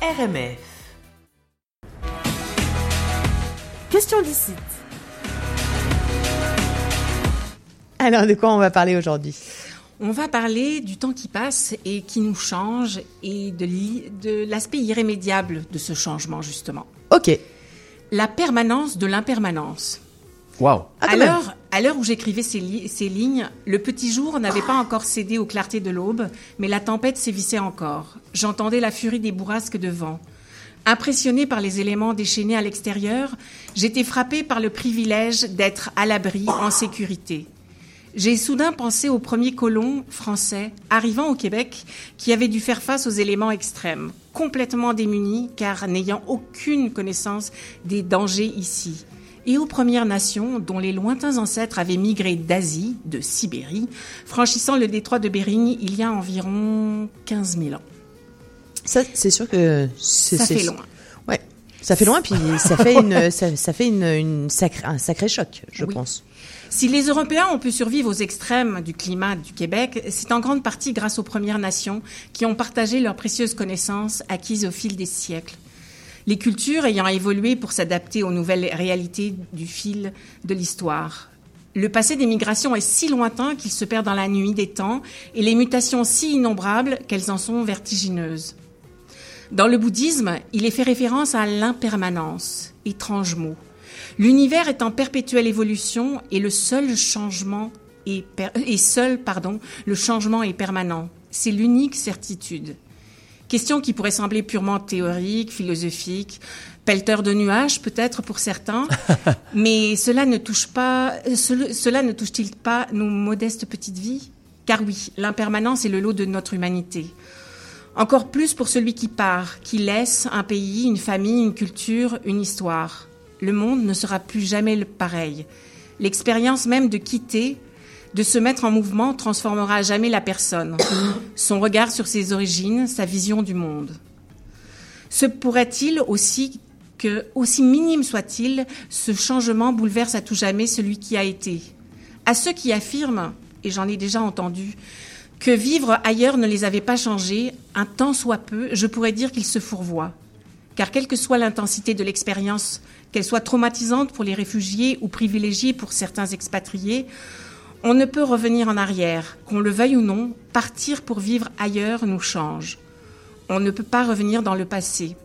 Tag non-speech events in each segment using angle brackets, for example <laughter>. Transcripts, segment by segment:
RMF. Question d'ici. Alors, de quoi on va parler aujourd'hui? On va parler du temps qui passe et qui nous change et de l'aspect irrémédiable de ce changement, justement. Ok. La permanence de l'impermanence. Waouh. Ah, quand à l'heure à l'heure où j'écrivais ces, li- ces lignes, le petit jour n'avait pas encore cédé aux clartés de l'aube, mais la tempête sévissait encore. J'entendais la furie des bourrasques de vent. Impressionné par les éléments déchaînés à l'extérieur, j'étais frappé par le privilège d'être à l'abri, en sécurité. J'ai soudain pensé aux premiers colons français arrivant au Québec qui avaient dû faire face aux éléments extrêmes, complètement démunis car n'ayant aucune connaissance des dangers ici, et aux Premières Nations dont les lointains ancêtres avaient migré d'Asie, de Sibérie, franchissant le détroit de Bering il y a environ 15 000 ans. Ça, c'est sûr que Ça fait loin. Ouais. Ça fait loin, puis ça fait une, <laughs> ça, ça fait une, une sacré, un sacré choc, je Oui. pense. Si les Européens ont pu survivre aux extrêmes du climat du Québec, c'est en grande partie grâce aux Premières Nations qui ont partagé leurs précieuses connaissances acquises au fil des siècles. Les cultures ayant évolué pour s'adapter aux nouvelles réalités du fil de l'histoire. Le passé des migrations est si lointain qu'il se perd dans la nuit des temps et les mutations si innombrables qu'elles en sont vertigineuses. Dans le bouddhisme, il est fait référence à l'impermanence, étrange mot. L'univers est en perpétuelle évolution et le seul changement est, et seul, pardon, le changement est permanent. C'est l'unique certitude. Question qui pourrait sembler purement théorique, philosophique, pelleteur de nuages peut-être pour certains, <laughs> mais cela ne touche pas, euh, ce- cela ne touche-t-il pas nos modestes petites vies? Car oui, l'impermanence est le lot de notre humanité. Encore plus pour celui qui part, qui laisse un pays, une famille, une culture, une histoire. Le monde ne sera plus jamais le pareil. L'expérience même de quitter, de se mettre en mouvement, transformera à jamais la personne, <coughs> son regard sur ses origines, sa vision du monde. Se pourrait-il aussi que, aussi minime soit-il, ce changement bouleverse à tout jamais celui qui a été? À ceux qui affirment, et j'en ai déjà entendu, que vivre ailleurs ne les avait pas changés, un tant soit peu, je pourrais dire qu'ils se fourvoient. Car quelle que soit l'intensité de l'expérience, qu'elle soit traumatisante pour les réfugiés ou privilégiée pour certains expatriés, on ne peut revenir en arrière. Qu'on le veuille ou non, partir pour vivre ailleurs nous change. On ne peut pas revenir dans le passé.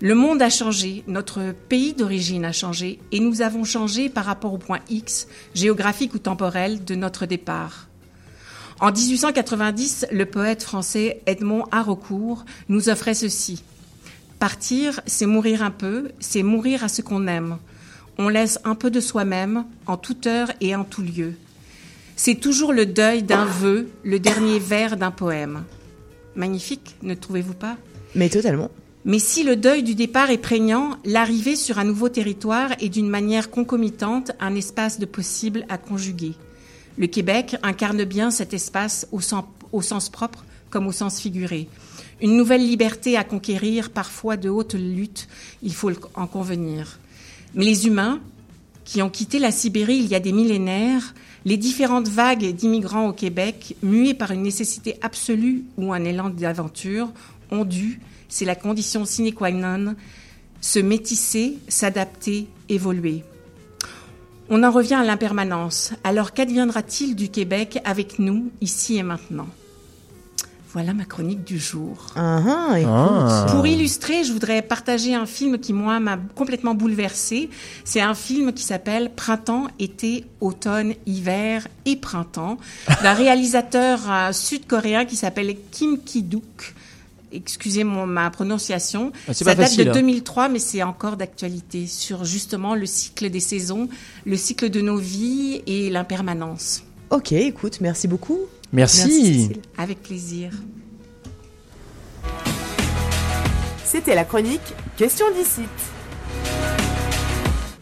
Le monde a changé, notre pays d'origine a changé, et nous avons changé par rapport au point X, géographique ou temporel, de notre départ. En 1890, le poète français Edmond Haraucourt nous offrait ceci. Partir, c'est mourir un peu, c'est mourir à ce qu'on aime. On laisse un peu de soi-même, en toute heure et en tout lieu. C'est toujours le deuil d'un vœu, le dernier vers d'un poème. Magnifique, ne trouvez-vous pas? Mais totalement. mais si le deuil du départ est prégnant, l'arrivée sur un nouveau territoire est d'une manière concomitante un espace de possible à conjuguer. Le Québec incarne bien cet espace au sens, au sens propre comme au sens figuré. Une nouvelle liberté à conquérir, parfois de haute lutte, il faut en convenir. Mais les humains, qui ont quitté la Sibérie il y a des millénaires, les différentes vagues d'immigrants au Québec, mués par une nécessité absolue ou un élan d'aventure, ont dû, c'est la condition sine qua non, se métisser, s'adapter, évoluer. On en revient à l'impermanence. Alors qu'adviendra-t-il du Québec avec nous, ici et maintenant? Voilà ma chronique du jour. Ah, ah. Ah. Pour illustrer, je voudrais partager un film qui, moi, m'a complètement bouleversée. C'est un film qui s'appelle Printemps, été, automne, hiver et printemps, d'un <laughs> réalisateur euh, sud-coréen qui s'appelle Kim Ki-duk. Excusez mon, ma prononciation. Ah, c'est Ça date facile, de hein. 2003, mais c'est encore d'actualité sur justement le cycle des saisons, le cycle de nos vies et l'impermanence. Ok, écoute, merci beaucoup. Merci. Avec plaisir. C'était la chronique Question d'ici.